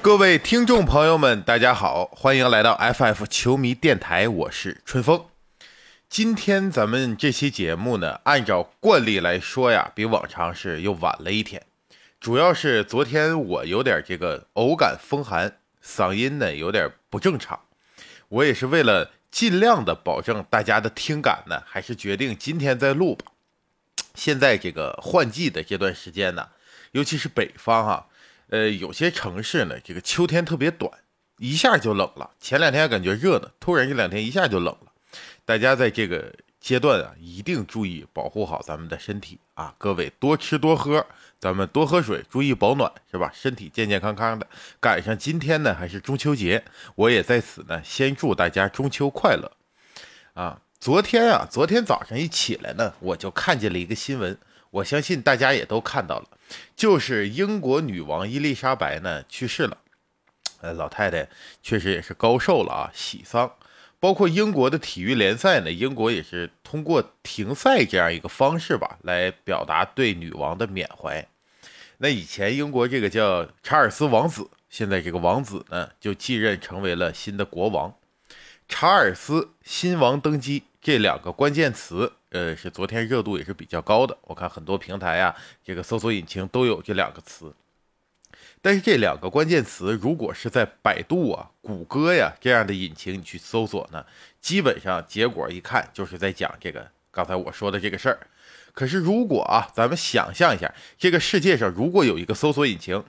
各位听众朋友们，大家好，欢迎来到 FF 球迷电台，我是春风。今天咱们这期节目呢，按照惯例来说呀，比往常是又晚了一天，主要是昨天我有点这个偶感风寒，嗓音呢有点不正常，我也是为了尽量的保证大家的听感呢，还是决定今天再录吧。现在这个换季的这段时间呢，尤其是北方哈。呃，有些城市呢，这个秋天特别短，一下就冷了。前两天还感觉热呢，突然这两天一下就冷了。大家在这个阶段啊，一定注意保护好咱们的身体啊！各位多吃多喝，咱们多喝水，注意保暖，是吧？身体健健康康的。赶上今天呢，还是中秋节，我也在此呢，先祝大家中秋快乐啊！昨天啊，昨天早上一起来呢，我就看见了一个新闻，我相信大家也都看到了。就是英国女王伊丽莎白呢去世了，呃，老太太确实也是高寿了啊，喜丧。包括英国的体育联赛呢，英国也是通过停赛这样一个方式吧，来表达对女王的缅怀。那以前英国这个叫查尔斯王子，现在这个王子呢就继任成为了新的国王。查尔斯新王登基这两个关键词。呃，是昨天热度也是比较高的，我看很多平台呀，这个搜索引擎都有这两个词。但是这两个关键词，如果是在百度啊、谷歌呀这样的引擎你去搜索呢，基本上结果一看就是在讲这个刚才我说的这个事儿。可是如果啊，咱们想象一下，这个世界上如果有一个搜索引擎，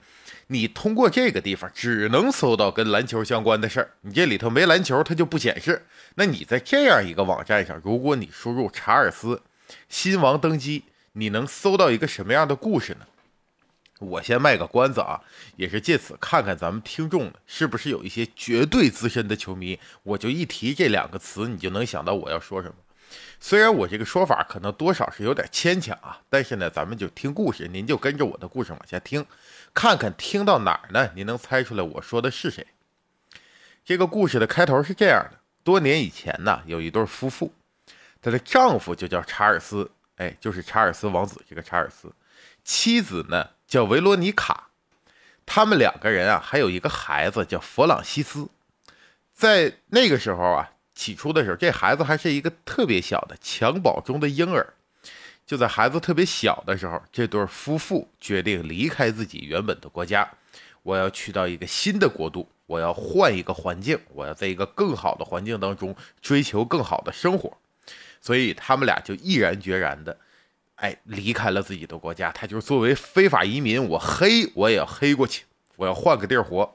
你通过这个地方只能搜到跟篮球相关的事儿，你这里头没篮球，它就不显示。那你在这样一个网站上，如果你输入查尔斯新王登基，你能搜到一个什么样的故事呢？我先卖个关子啊，也是借此看看咱们听众是不是有一些绝对资深的球迷。我就一提这两个词，你就能想到我要说什么。虽然我这个说法可能多少是有点牵强啊，但是呢，咱们就听故事，您就跟着我的故事往下听，看看听到哪儿呢？您能猜出来我说的是谁？这个故事的开头是这样的：多年以前呢，有一对夫妇，她的丈夫就叫查尔斯，哎，就是查尔斯王子这个查尔斯，妻子呢叫维罗妮卡，他们两个人啊，还有一个孩子叫弗朗西斯，在那个时候啊。起初的时候，这孩子还是一个特别小的襁褓中的婴儿。就在孩子特别小的时候，这对夫妇决定离开自己原本的国家，我要去到一个新的国度，我要换一个环境，我要在一个更好的环境当中追求更好的生活。所以他们俩就毅然决然的，哎，离开了自己的国家。他就是作为非法移民，我黑我也要黑过去，我要换个地儿活。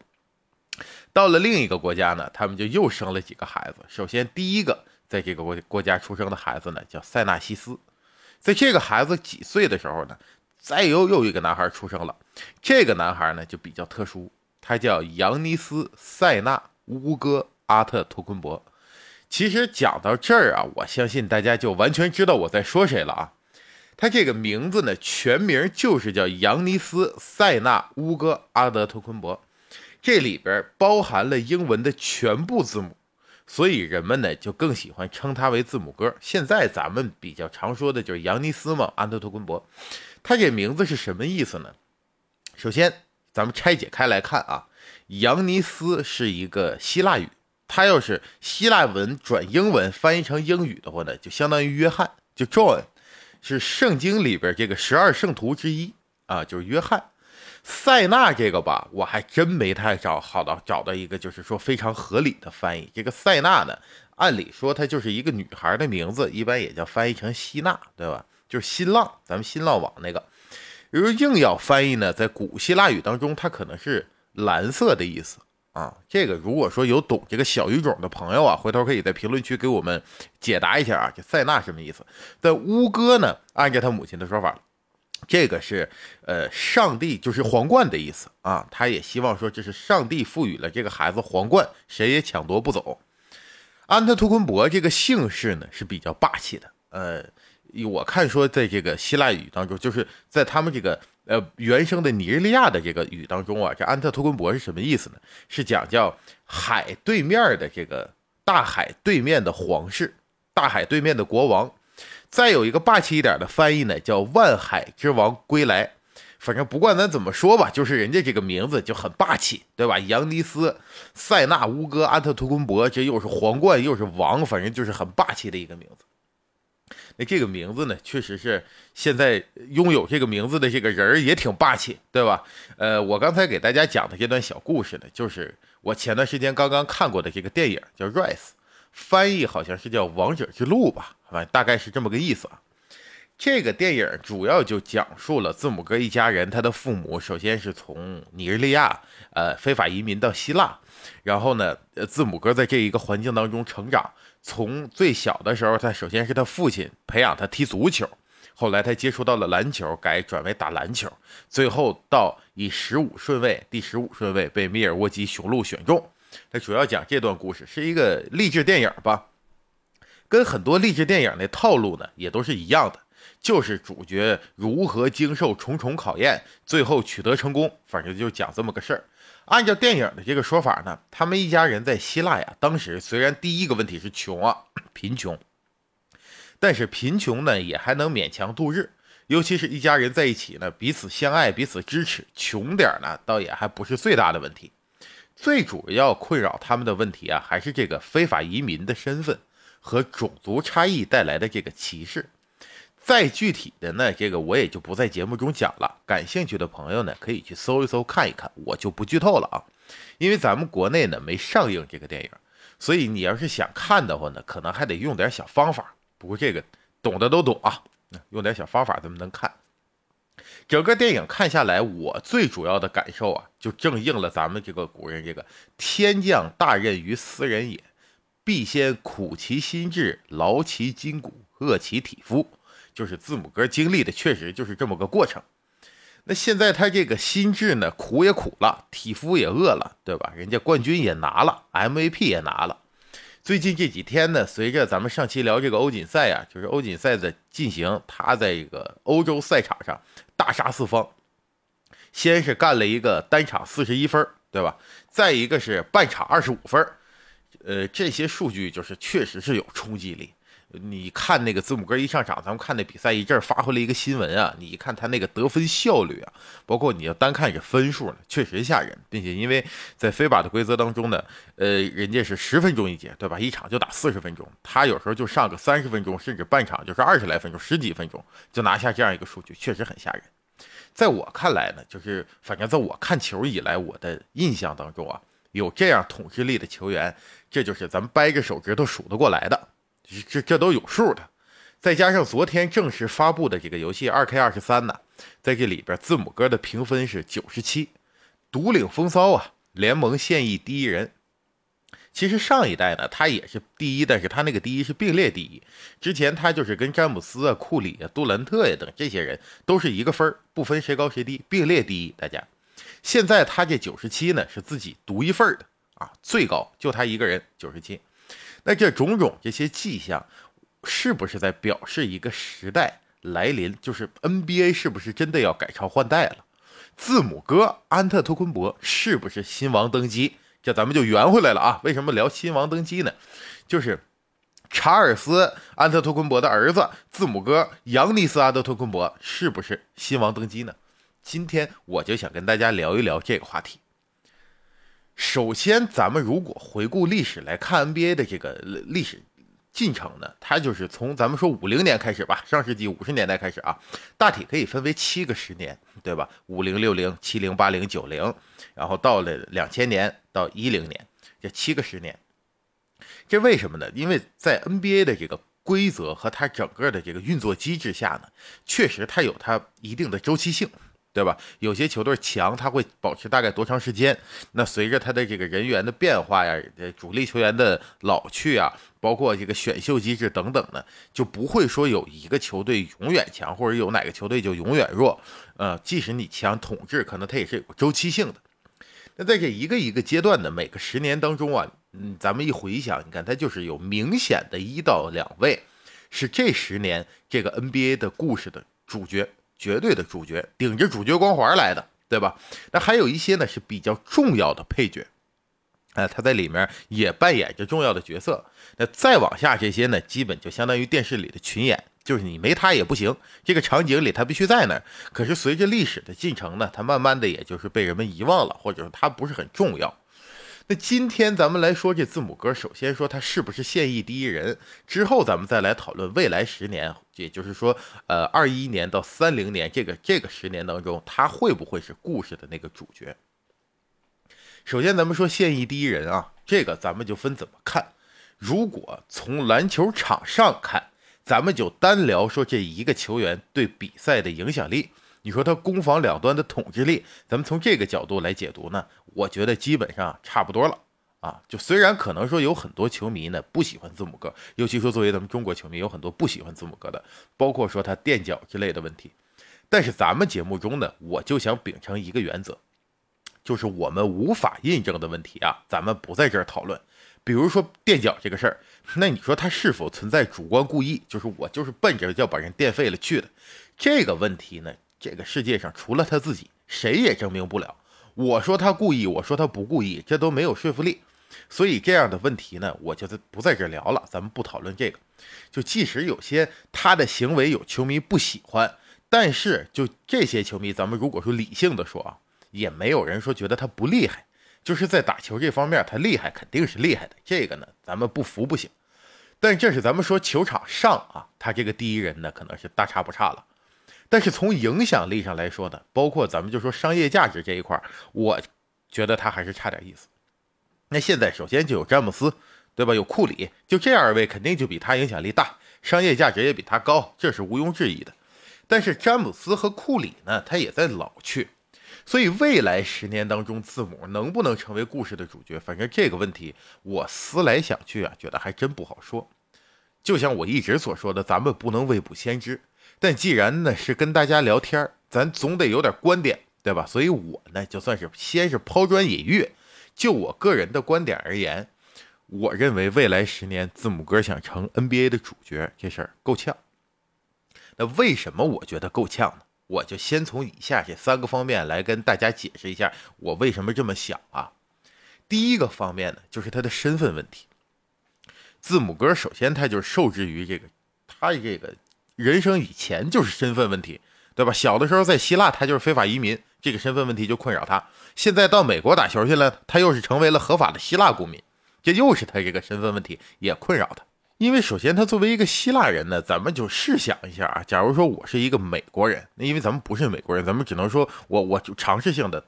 到了另一个国家呢，他们就又生了几个孩子。首先，第一个在这个国国家出生的孩子呢，叫塞纳西斯。在这个孩子几岁的时候呢，再又又一个男孩出生了。这个男孩呢就比较特殊，他叫扬尼斯·塞纳乌戈阿特托昆博。其实讲到这儿啊，我相信大家就完全知道我在说谁了啊。他这个名字呢，全名就是叫扬尼斯·塞纳乌戈阿德托昆博。这里边包含了英文的全部字母，所以人们呢就更喜欢称它为字母哥。现在咱们比较常说的就是扬尼斯嘛，安特托昆博。他这名字是什么意思呢？首先，咱们拆解开来看啊，扬尼斯是一个希腊语，它要是希腊文转英文翻译成英语的话呢，就相当于约翰，就 John，是圣经里边这个十二圣徒之一啊，就是约翰。塞纳这个吧，我还真没太找好到找到一个就是说非常合理的翻译。这个塞纳呢，按理说它就是一个女孩的名字，一般也叫翻译成希娜，对吧？就是新浪，咱们新浪网那个。如果硬要翻译呢，在古希腊语当中，它可能是蓝色的意思啊。这个如果说有懂这个小语种的朋友啊，回头可以在评论区给我们解答一下啊。这塞纳什么意思？在乌哥呢，按照他母亲的说法。这个是，呃，上帝就是皇冠的意思啊。他也希望说，这是上帝赋予了这个孩子皇冠，谁也抢夺不走。安特图昆博这个姓氏呢是比较霸气的。呃，我看说在这个希腊语当中，就是在他们这个呃原生的尼日利亚的这个语当中啊，这安特图昆博是什么意思呢？是讲叫海对面的这个大海对面的皇室，大海对面的国王。再有一个霸气一点的翻译呢，叫“万海之王归来”，反正不管咱怎么说吧，就是人家这个名字就很霸气，对吧？扬尼斯、塞纳乌戈、安特托昆博，这又是皇冠又是王，反正就是很霸气的一个名字。那这个名字呢，确实是现在拥有这个名字的这个人也挺霸气，对吧？呃，我刚才给大家讲的这段小故事呢，就是我前段时间刚刚看过的这个电影，叫《Rise》，翻译好像是叫《王者之路》吧，反正大概是这么个意思。这个电影主要就讲述了字母哥一家人，他的父母首先是从尼日利亚呃非法移民到希腊，然后呢，字母哥在这一个环境当中成长。从最小的时候，他首先是他父亲培养他踢足球，后来他接触到了篮球，改转为打篮球，最后到以十五顺位，第十五顺位被密尔沃基雄鹿选中。他主要讲这段故事，是一个励志电影吧，跟很多励志电影的套路呢也都是一样的，就是主角如何经受重重考验，最后取得成功，反正就讲这么个事儿。按照电影的这个说法呢，他们一家人在希腊呀，当时虽然第一个问题是穷啊，贫穷，但是贫穷呢也还能勉强度日，尤其是一家人在一起呢，彼此相爱，彼此支持，穷点呢倒也还不是最大的问题。最主要困扰他们的问题啊，还是这个非法移民的身份和种族差异带来的这个歧视。再具体的呢，这个我也就不在节目中讲了。感兴趣的朋友呢，可以去搜一搜看一看，我就不剧透了啊。因为咱们国内呢没上映这个电影，所以你要是想看的话呢，可能还得用点小方法。不过这个懂的都懂啊，用点小方法咱们能看。整个电影看下来，我最主要的感受啊，就正应了咱们这个古人这个“天降大任于斯人也，必先苦其心志，劳其筋骨，饿其体肤”。就是字母哥经历的，确实就是这么个过程。那现在他这个心智呢，苦也苦了，体肤也饿了，对吧？人家冠军也拿了，MVP 也拿了。最近这几天呢，随着咱们上期聊这个欧锦赛啊，就是欧锦赛的进行，他在一个欧洲赛场上大杀四方。先是干了一个单场四十一分，对吧？再一个是半场二十五分，呃，这些数据就是确实是有冲击力。你看那个字母哥一上场，咱们看那比赛一阵发回来一个新闻啊，你一看他那个得分效率啊，包括你要单看这分数呢，确实吓人，并且因为在非法的规则当中呢，呃，人家是十分钟一节，对吧？一场就打四十分钟，他有时候就上个三十分钟，甚至半场就是二十来分钟、十几分钟就拿下这样一个数据，确实很吓人。在我看来呢，就是反正在我看球以来，我的印象当中啊，有这样统治力的球员，这就是咱们掰着手指头数得过来的。这这都有数的，再加上昨天正式发布的这个游戏二 K 二十三呢，在这里边字母哥的评分是九十七，独领风骚啊，联盟现役第一人。其实上一代呢，他也是第一，但是他那个第一是并列第一。之前他就是跟詹姆斯啊、库里啊、杜兰特呀等这些人都是一个分不分谁高谁低，并列第一。大家，现在他这九十七呢是自己独一份的啊，最高就他一个人九十七。那这种种这些迹象，是不是在表示一个时代来临？就是 NBA 是不是真的要改朝换代了？字母哥安特托昆博是不是新王登基？这咱们就圆回来了啊！为什么聊新王登基呢？就是查尔斯安特托昆博的儿子字母哥扬尼斯安特托昆博是不是新王登基呢？今天我就想跟大家聊一聊这个话题。首先，咱们如果回顾历史来看 NBA 的这个历史进程呢，它就是从咱们说五零年开始吧，上世纪五十年代开始啊，大体可以分为七个十年，对吧？五零、六零、七零、八零、九零，然后到了两千年到一零年，这七个十年。这为什么呢？因为在 NBA 的这个规则和它整个的这个运作机制下呢，确实它有它一定的周期性。对吧？有些球队强，他会保持大概多长时间？那随着他的这个人员的变化呀，主力球员的老去啊，包括这个选秀机制等等呢，就不会说有一个球队永远强，或者有哪个球队就永远弱。呃，即使你强统治，可能它也是有周期性的。那在这一个一个阶段的每个十年当中啊，嗯，咱们一回想，你看它就是有明显的一到两位是这十年这个 NBA 的故事的主角。绝对的主角，顶着主角光环来的，对吧？那还有一些呢是比较重要的配角，哎，他在里面也扮演着重要的角色。那再往下这些呢，基本就相当于电视里的群演，就是你没他也不行，这个场景里他必须在那儿。可是随着历史的进程呢，他慢慢的也就是被人们遗忘了，或者说他不是很重要。那今天咱们来说这字母哥，首先说他是不是现役第一人，之后咱们再来讨论未来十年，也就是说，呃，二一年到三零年这个这个十年当中，他会不会是故事的那个主角？首先咱们说现役第一人啊，这个咱们就分怎么看。如果从篮球场上看。咱们就单聊说这一个球员对比赛的影响力，你说他攻防两端的统治力，咱们从这个角度来解读呢，我觉得基本上差不多了啊。就虽然可能说有很多球迷呢不喜欢字母哥，尤其说作为咱们中国球迷，有很多不喜欢字母哥的，包括说他垫脚之类的问题。但是咱们节目中呢，我就想秉承一个原则，就是我们无法印证的问题啊，咱们不在这儿讨论。比如说垫脚这个事儿，那你说他是否存在主观故意？就是我就是奔着要把人垫废了去的，这个问题呢？这个世界上除了他自己，谁也证明不了。我说他故意，我说他不故意，这都没有说服力。所以这样的问题呢，我就不在这聊了，咱们不讨论这个。就即使有些他的行为有球迷不喜欢，但是就这些球迷，咱们如果说理性的说啊，也没有人说觉得他不厉害。就是在打球这方面，他厉害肯定是厉害的，这个呢，咱们不服不行。但这是咱们说球场上啊，他这个第一人呢，可能是大差不差了。但是从影响力上来说呢，包括咱们就说商业价值这一块，我觉得他还是差点意思。那现在首先就有詹姆斯，对吧？有库里，就这二位肯定就比他影响力大，商业价值也比他高，这是毋庸置疑的。但是詹姆斯和库里呢，他也在老去。所以未来十年当中，字母能不能成为故事的主角？反正这个问题，我思来想去啊，觉得还真不好说。就像我一直所说的，咱们不能未卜先知。但既然呢是跟大家聊天咱总得有点观点，对吧？所以我呢就算是先是抛砖引玉。就我个人的观点而言，我认为未来十年字母哥想成 NBA 的主角这事儿够呛。那为什么我觉得够呛呢？我就先从以下这三个方面来跟大家解释一下，我为什么这么想啊。第一个方面呢，就是他的身份问题。字母哥首先他就是受制于这个，他这个人生以前就是身份问题，对吧？小的时候在希腊，他就是非法移民，这个身份问题就困扰他。现在到美国打球去了，他又是成为了合法的希腊公民，这又是他这个身份问题也困扰他。因为首先，他作为一个希腊人呢，咱们就试想一下啊，假如说我是一个美国人，那因为咱们不是美国人，咱们只能说我我就尝试性的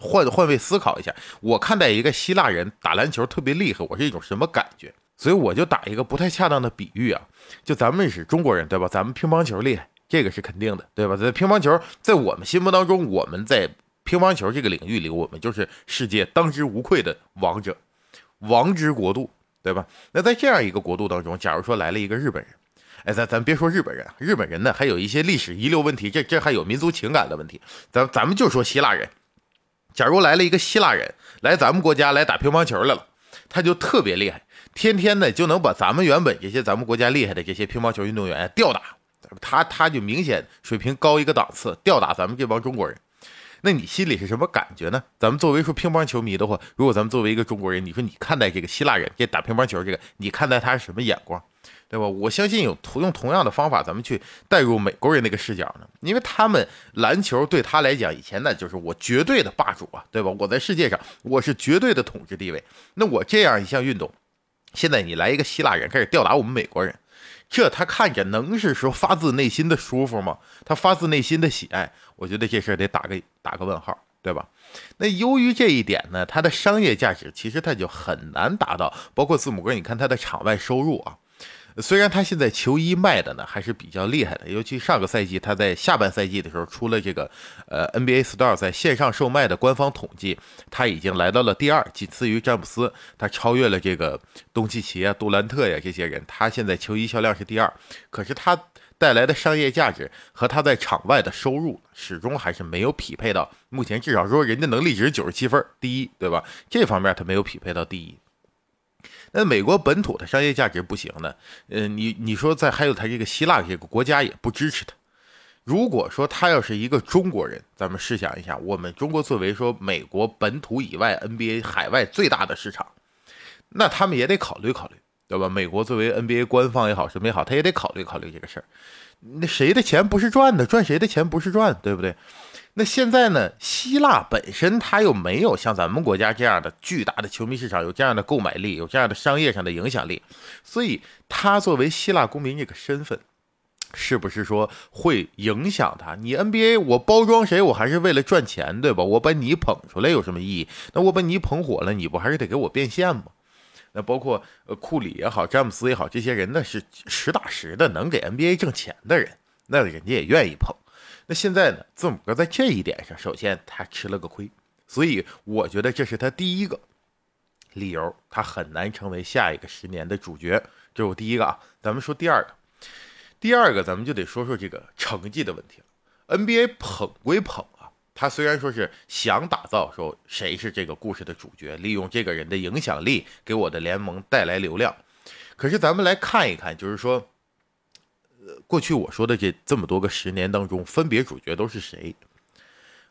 换换位思考一下，我看待一个希腊人打篮球特别厉害，我是一种什么感觉？所以我就打一个不太恰当的比喻啊，就咱们是中国人对吧？咱们乒乓球厉害，这个是肯定的，对吧？在乒乓球，在我们心目当中，我们在乒乓球这个领域里，我们就是世界当之无愧的王者，王之国度。对吧？那在这样一个国度当中，假如说来了一个日本人，哎，咱咱别说日本人，日本人呢还有一些历史遗留问题，这这还有民族情感的问题。咱咱们就说希腊人，假如来了一个希腊人来咱们国家来打乒乓球来了，他就特别厉害，天天呢就能把咱们原本这些咱们国家厉害的这些乒乓球运动员吊打，他他就明显水平高一个档次，吊打咱们这帮中国人。那你心里是什么感觉呢？咱们作为说乒乓球迷的话，如果咱们作为一个中国人，你说你看待这个希腊人这打乒乓球这个，你看待他是什么眼光，对吧？我相信有同用同样的方法，咱们去带入美国人那个视角呢，因为他们篮球对他来讲，以前呢就是我绝对的霸主啊，对吧？我在世界上我是绝对的统治地位。那我这样一项运动，现在你来一个希腊人开始吊打我们美国人。这他看着能是说发自内心的舒服吗？他发自内心的喜爱，我觉得这事儿得打个打个问号，对吧？那由于这一点呢，它的商业价值其实它就很难达到。包括字母哥，你看他的场外收入啊。虽然他现在球衣卖的呢还是比较厉害的，尤其上个赛季他在下半赛季的时候出了这个呃 NBA Store 在线上售卖的官方统计，他已经来到了第二，仅次于詹姆斯，他超越了这个东契奇啊、杜兰特呀这些人，他现在球衣销量是第二。可是他带来的商业价值和他在场外的收入始终还是没有匹配到目前，至少说人家能力值九十七分，第一，对吧？这方面他没有匹配到第一。那美国本土的商业价值不行呢？嗯，你你说在还有他这个希腊这个国家也不支持他。如果说他要是一个中国人，咱们试想一下，我们中国作为说美国本土以外 NBA 海外最大的市场，那他们也得考虑考虑。对吧？美国作为 NBA 官方也好，什么也好，他也得考虑考虑这个事儿。那谁的钱不是赚的？赚谁的钱不是赚？对不对？那现在呢？希腊本身它又没有像咱们国家这样的巨大的球迷市场，有这样的购买力，有这样的商业上的影响力，所以他作为希腊公民这个身份，是不是说会影响他？你 NBA 我包装谁，我还是为了赚钱，对吧？我把你捧出来有什么意义？那我把你捧火了，你不还是得给我变现吗？那包括呃库里也好，詹姆斯也好，这些人呢是实打实的能给 NBA 挣钱的人，那人家也愿意捧。那现在呢，字母哥在这一点上，首先他吃了个亏，所以我觉得这是他第一个理由，他很难成为下一个十年的主角。这是我第一个啊。咱们说第二个，第二个咱们就得说说这个成绩的问题了。NBA 捧归捧啊。他虽然说是想打造说谁是这个故事的主角，利用这个人的影响力给我的联盟带来流量，可是咱们来看一看，就是说，过去我说的这这么多个十年当中，分别主角都是谁？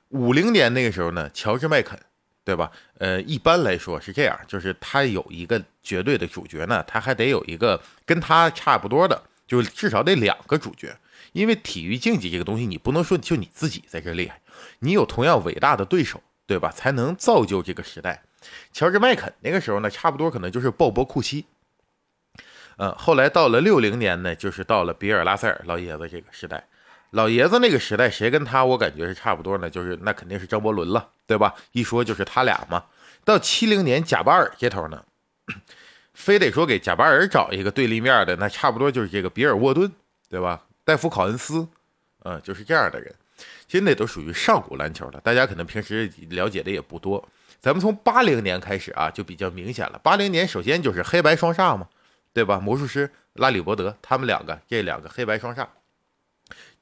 五零年那个时候呢，乔治麦肯，对吧？呃，一般来说是这样，就是他有一个绝对的主角呢，他还得有一个跟他差不多的，就至少得两个主角，因为体育竞技这个东西，你不能说就你自己在这厉害。你有同样伟大的对手，对吧？才能造就这个时代。乔治麦肯那个时候呢，差不多可能就是鲍勃库西。呃，后来到了六零年呢，就是到了比尔拉塞尔老爷子这个时代。老爷子那个时代，谁跟他我感觉是差不多呢？就是那肯定是张伯伦了，对吧？一说就是他俩嘛。到七零年贾巴尔这头呢，非得说给贾巴尔找一个对立面的，那差不多就是这个比尔沃顿，对吧？戴夫考恩斯，嗯，就是这样的人。现在都属于上古篮球了，大家可能平时了解的也不多。咱们从八零年开始啊，就比较明显了。八零年首先就是黑白双煞嘛，对吧？魔术师拉里伯德他们两个，这两个黑白双煞。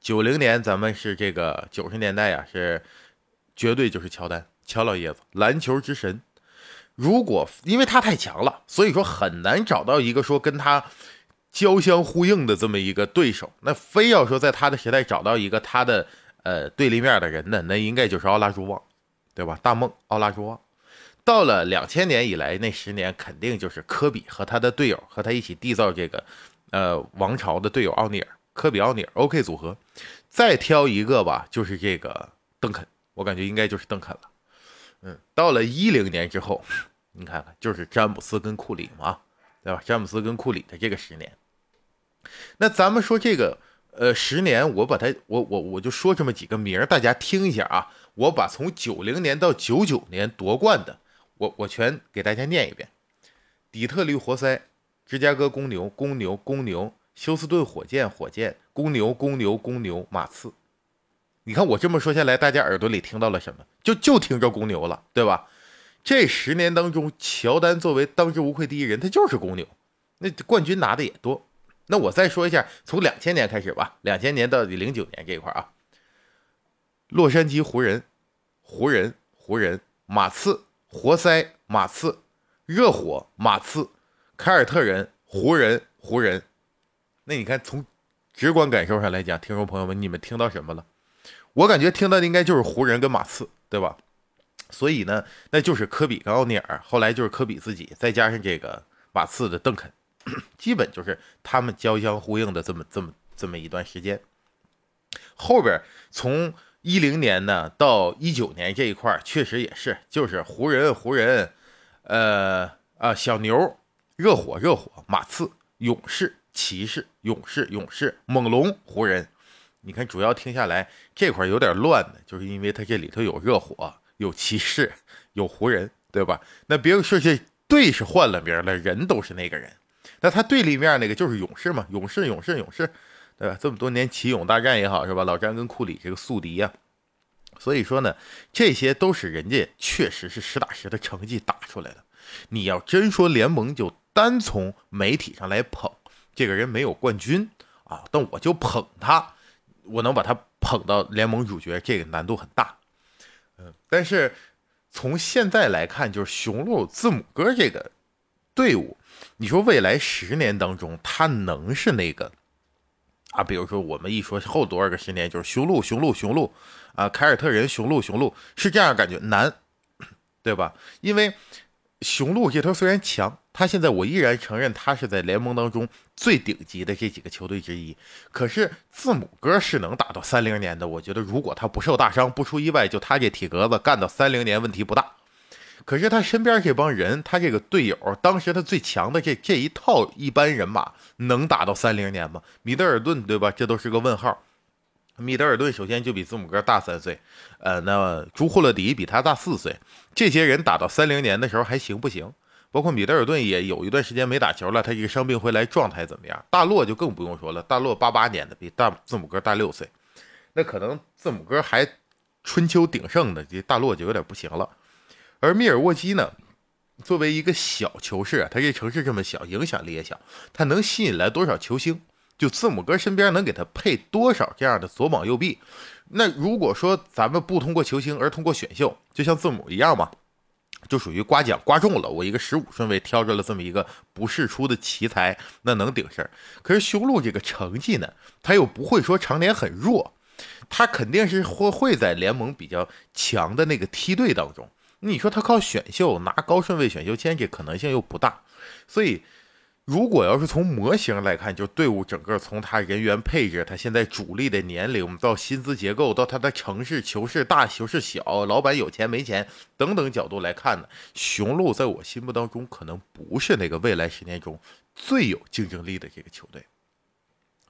九零年咱们是这个九十年代呀，是绝对就是乔丹，乔老爷子，篮球之神。如果因为他太强了，所以说很难找到一个说跟他交相呼应的这么一个对手。那非要说在他的时代找到一个他的。呃，对立面的人呢，那应该就是奥拉朱旺，对吧？大梦奥拉朱旺，到了两千年以来那十年，肯定就是科比和他的队友和他一起缔造这个呃王朝的队友奥尼尔，科比奥尼尔 OK 组合。再挑一个吧，就是这个邓肯，我感觉应该就是邓肯了。嗯，到了一零年之后，你看看，就是詹姆斯跟库里嘛，对吧？詹姆斯跟库里的这个十年，那咱们说这个。呃，十年，我把它，我我我就说这么几个名，大家听一下啊。我把从九零年到九九年夺冠的，我我全给大家念一遍：底特律活塞、芝加哥公牛、公牛、公牛、休斯顿火箭、火箭、公牛、公牛、公牛、马刺。你看我这么说下来，大家耳朵里听到了什么？就就听着公牛了，对吧？这十年当中，乔丹作为当之无愧第一人，他就是公牛，那冠军拿的也多。那我再说一下，从两千年开始吧，两千年到零九年这一块啊，洛杉矶湖人、湖人、湖人、马刺、活塞、马刺、热火、马刺、凯尔特人、湖人、湖人。那你看，从直观感受上来讲，听众朋友们，你们听到什么了？我感觉听到的应该就是湖人跟马刺，对吧？所以呢，那就是科比跟奥尼尔，后来就是科比自己，再加上这个马刺的邓肯。基本就是他们交相呼应的这么这么这么一段时间。后边从一零年呢到一九年这一块确实也是，就是湖人、湖人，呃啊小牛、热火、热火、马刺、勇士、骑士、勇士、勇士、猛龙、湖人。你看，主要听下来这块有点乱的，就是因为它这里头有热火、有骑士、有湖人，对吧？那别说这队是换了名了，人都是那个人。那他对立面那个就是勇士嘛，勇士，勇士，勇士，对吧？这么多年奇勇大战也好，是吧？老詹跟库里这个宿敌呀，所以说呢，这些都是人家确实是实打实的成绩打出来的。你要真说联盟就单从媒体上来捧这个人没有冠军啊，但我就捧他，我能把他捧到联盟主角，这个难度很大。嗯，但是从现在来看，就是雄鹿字母哥这个队伍。你说未来十年当中，他能是那个啊？比如说，我们一说后多少个十年，就是雄鹿，雄鹿，雄鹿啊，凯尔特人，雄鹿，雄鹿，是这样感觉难，对吧？因为雄鹿这头虽然强，他现在我依然承认他是在联盟当中最顶级的这几个球队之一。可是字母哥是能打到三零年的，我觉得如果他不受大伤、不出意外，就他这体格子干到三零年问题不大。可是他身边这帮人，他这个队友，当时他最强的这这一套一般人马能打到三零年吗？米德尔顿对吧？这都是个问号。米德尔顿首先就比字母哥大三岁，呃，那朱霍勒迪比他大四岁。这些人打到三零年的时候还行不行？包括米德尔顿也有一段时间没打球了，他这个伤病回来状态怎么样？大洛就更不用说了，大洛八八年的，比大字母哥大六岁。那可能字母哥还春秋鼎盛的，这大洛就有点不行了。而密尔沃基呢，作为一个小球市啊，他这城市这么小，影响力也小，他能吸引来多少球星？就字母哥身边能给他配多少这样的左膀右臂？那如果说咱们不通过球星而通过选秀，就像字母一样嘛，就属于刮奖刮中了。我一个十五顺位挑着了这么一个不世出的奇才，那能顶事儿。可是雄鹿这个成绩呢，他又不会说常年很弱，他肯定是会会在联盟比较强的那个梯队当中。你说他靠选秀拿高顺位选秀签，这可能性又不大，所以。如果要是从模型来看，就队伍整个从他人员配置，他现在主力的年龄到薪资结构，到他的城市球市大球市小，老板有钱没钱等等角度来看呢，雄鹿在我心目当中可能不是那个未来十年中最有竞争力的这个球队。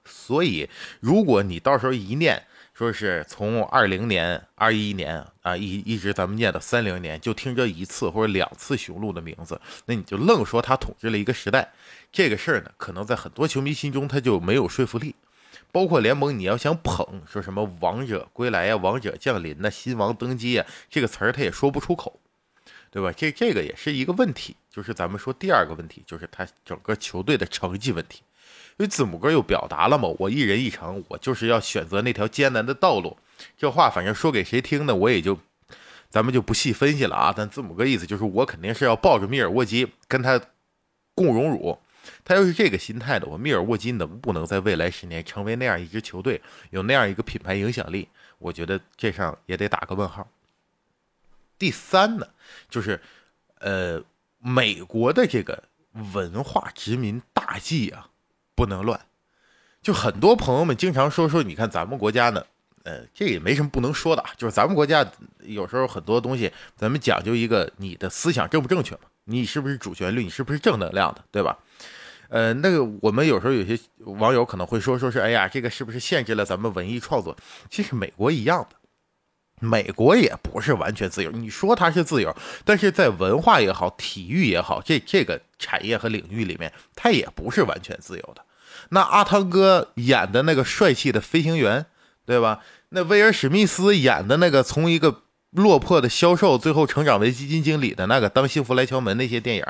所以，如果你到时候一念。说是从二零年、二一年啊，一一直咱们念到三零年，就听这一次或者两次雄鹿的名字，那你就愣说他统治了一个时代，这个事儿呢，可能在很多球迷心中他就没有说服力。包括联盟，你要想捧，说什么王者归来呀、王者降临呐、新王登基呀，这个词儿他也说不出口，对吧？这这个也是一个问题。就是咱们说第二个问题，就是他整个球队的成绩问题。因为字母哥又表达了嘛，我一人一城，我就是要选择那条艰难的道路。这话反正说给谁听呢？我也就，咱们就不细分析了啊。但字母哥意思就是，我肯定是要抱着密尔沃基跟他共荣辱。他要是这个心态的，我密尔沃基能不能在未来十年成为那样一支球队，有那样一个品牌影响力？我觉得这上也得打个问号。第三呢，就是呃，美国的这个文化殖民大计啊。不能乱，就很多朋友们经常说说，你看咱们国家呢，呃，这也没什么不能说的，就是咱们国家有时候很多东西，咱们讲究一个你的思想正不正确嘛，你是不是主旋律，你是不是正能量的，对吧？呃，那个我们有时候有些网友可能会说，说是哎呀，这个是不是限制了咱们文艺创作？其实美国一样的，美国也不是完全自由，你说它是自由，但是在文化也好，体育也好，这这个产业和领域里面，它也不是完全自由的。那阿汤哥演的那个帅气的飞行员，对吧？那威尔史密斯演的那个从一个落魄的销售，最后成长为基金经理的那个《当幸福来敲门》那些电影，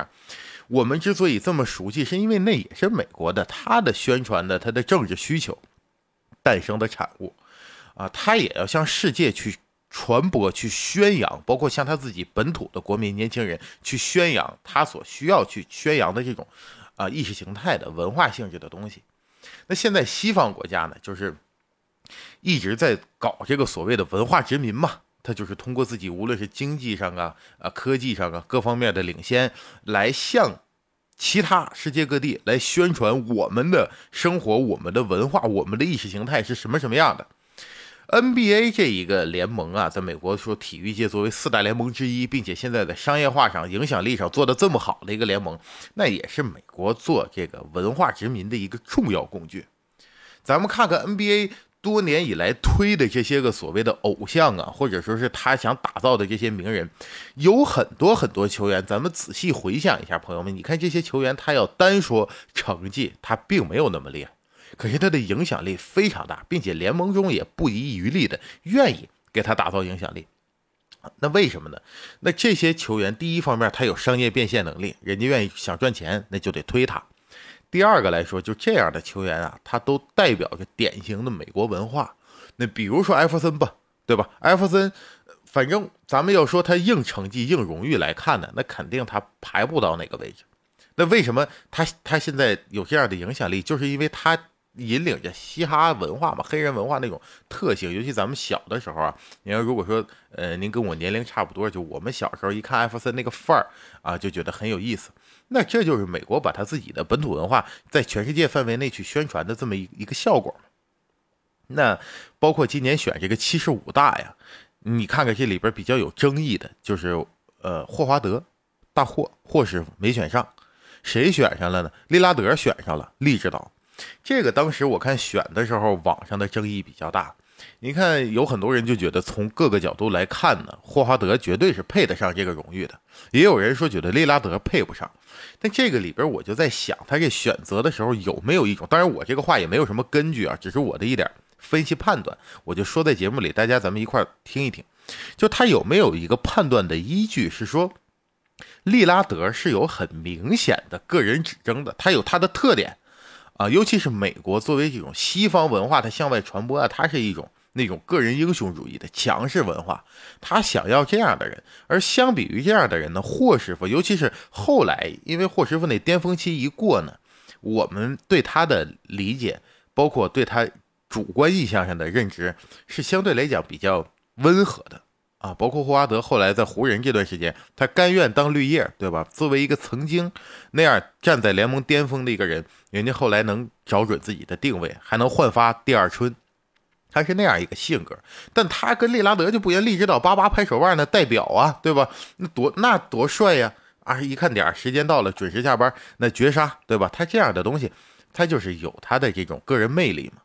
我们之所以这么熟悉，是因为那也是美国的，他的宣传的他的政治需求诞生的产物啊，他也要向世界去传播、去宣扬，包括向他自己本土的国民年轻人去宣扬他所需要去宣扬的这种啊意识形态的文化性质的东西。那现在西方国家呢，就是一直在搞这个所谓的文化殖民嘛，他就是通过自己无论是经济上啊、啊科技上啊各方面的领先，来向其他世界各地来宣传我们的生活、我们的文化、我们的意识形态是什么什么样的。NBA 这一个联盟啊，在美国说体育界作为四大联盟之一，并且现在在商业化上、影响力上做的这么好的一个联盟，那也是美国做这个文化殖民的一个重要工具。咱们看看 NBA 多年以来推的这些个所谓的偶像啊，或者说是他想打造的这些名人，有很多很多球员。咱们仔细回想一下，朋友们，你看这些球员，他要单说成绩，他并没有那么厉害。可是他的影响力非常大，并且联盟中也不遗余力的愿意给他打造影响力。那为什么呢？那这些球员，第一方面他有商业变现能力，人家愿意想赚钱，那就得推他。第二个来说，就这样的球员啊，他都代表着典型的美国文化。那比如说艾弗森吧，对吧？艾弗森，反正咱们要说他硬成绩、硬荣誉来看呢，那肯定他排不到哪个位置。那为什么他他现在有这样的影响力？就是因为他。引领着嘻哈文化嘛，黑人文化那种特性。尤其咱们小的时候啊，你要如果说呃您跟我年龄差不多，就我们小时候一看艾弗森那个范儿啊，就觉得很有意思。那这就是美国把他自己的本土文化在全世界范围内去宣传的这么一一个效果那包括今年选这个七十五大呀，你看看这里边比较有争议的，就是呃霍华德大霍霍师傅没选上，谁选上了呢？利拉德选上了，利指导。这个当时我看选的时候，网上的争议比较大。你看有很多人就觉得从各个角度来看呢，霍华德绝对是配得上这个荣誉的，也有人说觉得利拉德配不上。但这个里边我就在想，他这选择的时候有没有一种？当然我这个话也没有什么根据啊，只是我的一点。分析判断，我就说在节目里，大家咱们一块听一听，就他有没有一个判断的依据，是说利拉德是有很明显的个人指征的，他有他的特点啊，尤其是美国作为这种西方文化，它向外传播啊，它是一种那种个人英雄主义的强势文化，他想要这样的人，而相比于这样的人呢，霍师傅，尤其是后来，因为霍师傅那巅峰期一过呢，我们对他的理解，包括对他。主观意向上的认知是相对来讲比较温和的啊，包括霍华德后来在湖人这段时间，他甘愿当绿叶，对吧？作为一个曾经那样站在联盟巅峰的一个人，人家后来能找准自己的定位，还能焕发第二春，他是那样一个性格。但他跟利拉德就不一样，利指导叭叭拍手腕那代表啊，对吧？那多那多帅呀！啊，一看点，时间到了，准时下班，那绝杀，对吧？他这样的东西，他就是有他的这种个人魅力嘛。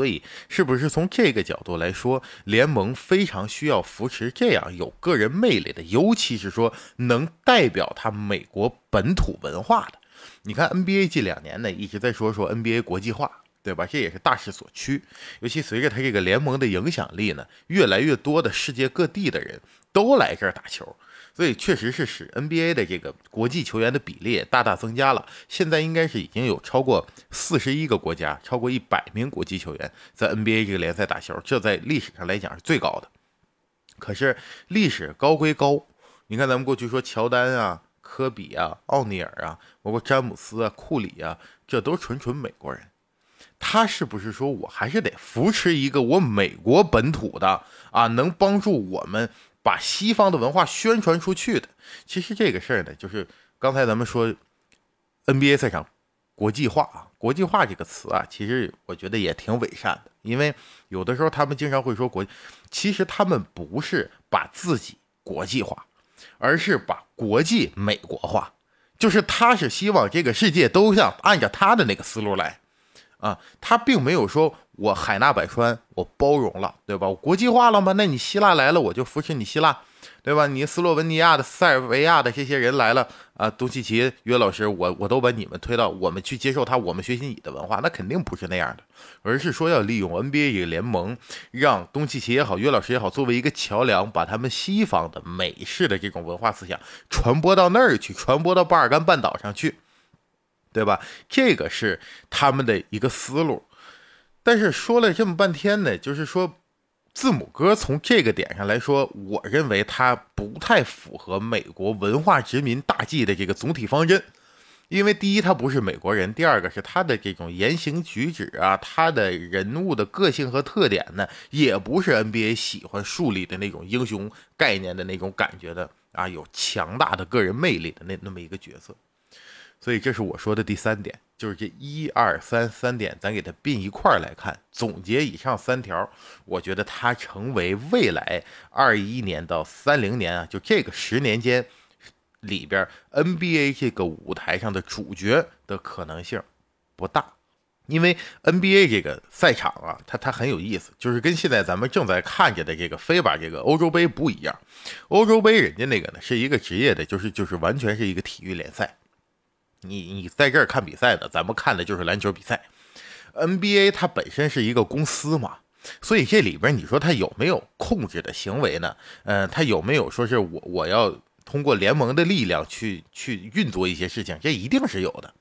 所以，是不是从这个角度来说，联盟非常需要扶持这样有个人魅力的，尤其是说能代表他美国本土文化的？你看 NBA 近两年呢一直在说说 NBA 国际化，对吧？这也是大势所趋。尤其随着他这个联盟的影响力呢，越来越多的世界各地的人都来这儿打球。所以确实是使 NBA 的这个国际球员的比例大大增加了。现在应该是已经有超过四十一个国家，超过一百名国际球员在 NBA 这个联赛打球，这在历史上来讲是最高的。可是历史高归高，你看咱们过去说乔丹啊、科比啊、奥尼尔啊，包括詹姆斯啊、库里啊，这都纯纯美国人。他是不是说我还是得扶持一个我美国本土的啊，能帮助我们？把西方的文化宣传出去的，其实这个事儿呢，就是刚才咱们说 NBA 赛场国际化啊，国际化这个词啊，其实我觉得也挺伪善的，因为有的时候他们经常会说国，其实他们不是把自己国际化，而是把国际美国化，就是他是希望这个世界都像按照他的那个思路来啊，他并没有说。我海纳百川，我包容了，对吧？我国际化了吗？那你希腊来了，我就扶持你希腊，对吧？你斯洛文尼亚的、塞尔维亚的这些人来了啊，东契奇、约老师，我我都把你们推到我们去接受他，我们学习你的文化，那肯定不是那样的，而是说要利用 NBA 这个联盟，让东契奇也好，约老师也好，作为一个桥梁，把他们西方的美式的这种文化思想传播到那儿去，传播到巴尔干半岛上去，对吧？这个是他们的一个思路。但是说了这么半天呢，就是说，字母哥从这个点上来说，我认为他不太符合美国文化殖民大计的这个总体方针。因为第一，他不是美国人；第二个是他的这种言行举止啊，他的人物的个性和特点呢，也不是 NBA 喜欢树立的那种英雄概念的那种感觉的啊，有强大的个人魅力的那那么一个角色。所以这是我说的第三点，就是这一二三三点，咱给它并一块儿来看，总结以上三条，我觉得它成为未来二一年到三零年啊，就这个十年间里边 NBA 这个舞台上的主角的可能性不大，因为 NBA 这个赛场啊，它它很有意思，就是跟现在咱们正在看着的这个非把这个欧洲杯不一样，欧洲杯人家那个呢是一个职业的，就是就是完全是一个体育联赛。你你在这儿看比赛的，咱们看的就是篮球比赛。NBA 它本身是一个公司嘛，所以这里边你说它有没有控制的行为呢？嗯，它有没有说是我我要通过联盟的力量去去运作一些事情？这一定是有的。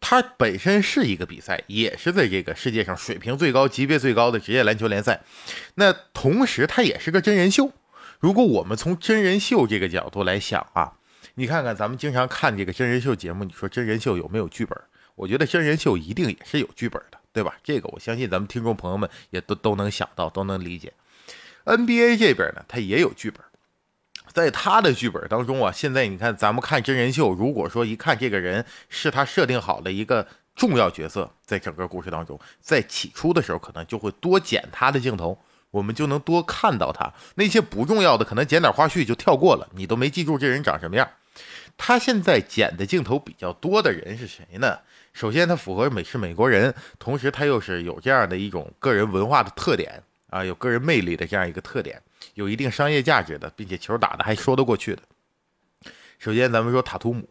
它本身是一个比赛，也是在这个世界上水平最高、级别最高的职业篮球联赛。那同时，它也是个真人秀。如果我们从真人秀这个角度来想啊。你看看，咱们经常看这个真人秀节目，你说真人秀有没有剧本？我觉得真人秀一定也是有剧本的，对吧？这个我相信咱们听众朋友们也都都能想到，都能理解。NBA 这边呢，它也有剧本，在他的剧本当中啊，现在你看咱们看真人秀，如果说一看这个人是他设定好的一个重要角色，在整个故事当中，在起初的时候可能就会多剪他的镜头。我们就能多看到他那些不重要的，可能剪点花絮就跳过了，你都没记住这人长什么样。他现在剪的镜头比较多的人是谁呢？首先，他符合美是美国人，同时他又是有这样的一种个人文化的特点啊，有个人魅力的这样一个特点，有一定商业价值的，并且球打的还说得过去的。首先，咱们说塔图姆，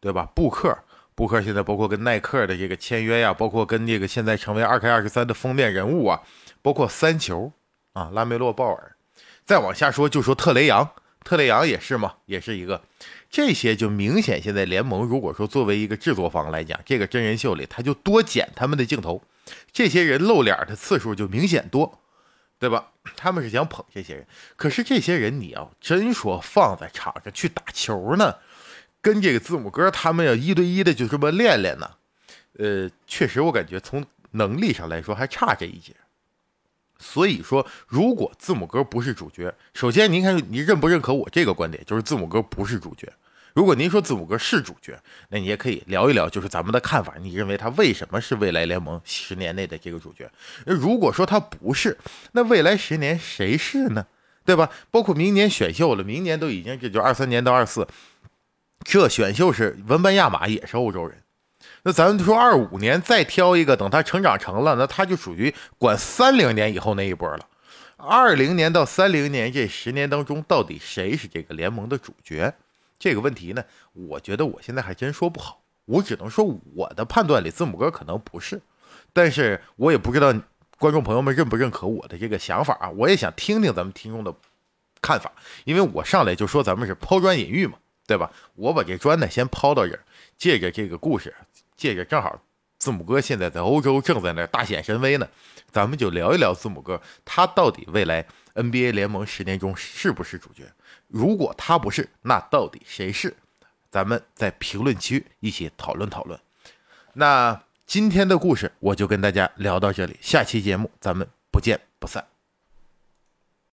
对吧？布克，布克现在包括跟耐克的这个签约呀，包括跟这个现在成为二 K 二十三的封面人物啊。包括三球啊，拉梅洛鲍尔，再往下说就说特雷杨，特雷杨也是嘛，也是一个。这些就明显现在联盟如果说作为一个制作方来讲，这个真人秀里他就多剪他们的镜头，这些人露脸的次数就明显多，对吧？他们是想捧这些人，可是这些人你要真说放在场上去打球呢，跟这个字母哥他们要一对一的就这么练练呢，呃，确实我感觉从能力上来说还差这一截。所以说，如果字母哥不是主角，首先您看，你认不认可我这个观点？就是字母哥不是主角。如果您说字母哥是主角，那你也可以聊一聊，就是咱们的看法。你认为他为什么是未来联盟十年内的这个主角？如果说他不是，那未来十年谁是呢？对吧？包括明年选秀了，明年都已经这就二三年到二四，这选秀是文班亚马也是欧洲人。那咱们说二五年再挑一个，等他成长成了，那他就属于管三零年以后那一波了。二零年到三零年这十年当中，到底谁是这个联盟的主角？这个问题呢，我觉得我现在还真说不好。我只能说我的判断里，字母哥可能不是，但是我也不知道观众朋友们认不认可我的这个想法啊。我也想听听咱们听众的看法，因为我上来就说咱们是抛砖引玉嘛，对吧？我把这砖呢先抛到这儿，借着这个故事。借着正好，字母哥现在在欧洲正在那大显神威呢，咱们就聊一聊字母哥，他到底未来 NBA 联盟十年中是不是主角？如果他不是，那到底谁是？咱们在评论区一起讨论讨论。那今天的故事我就跟大家聊到这里，下期节目咱们不见不散。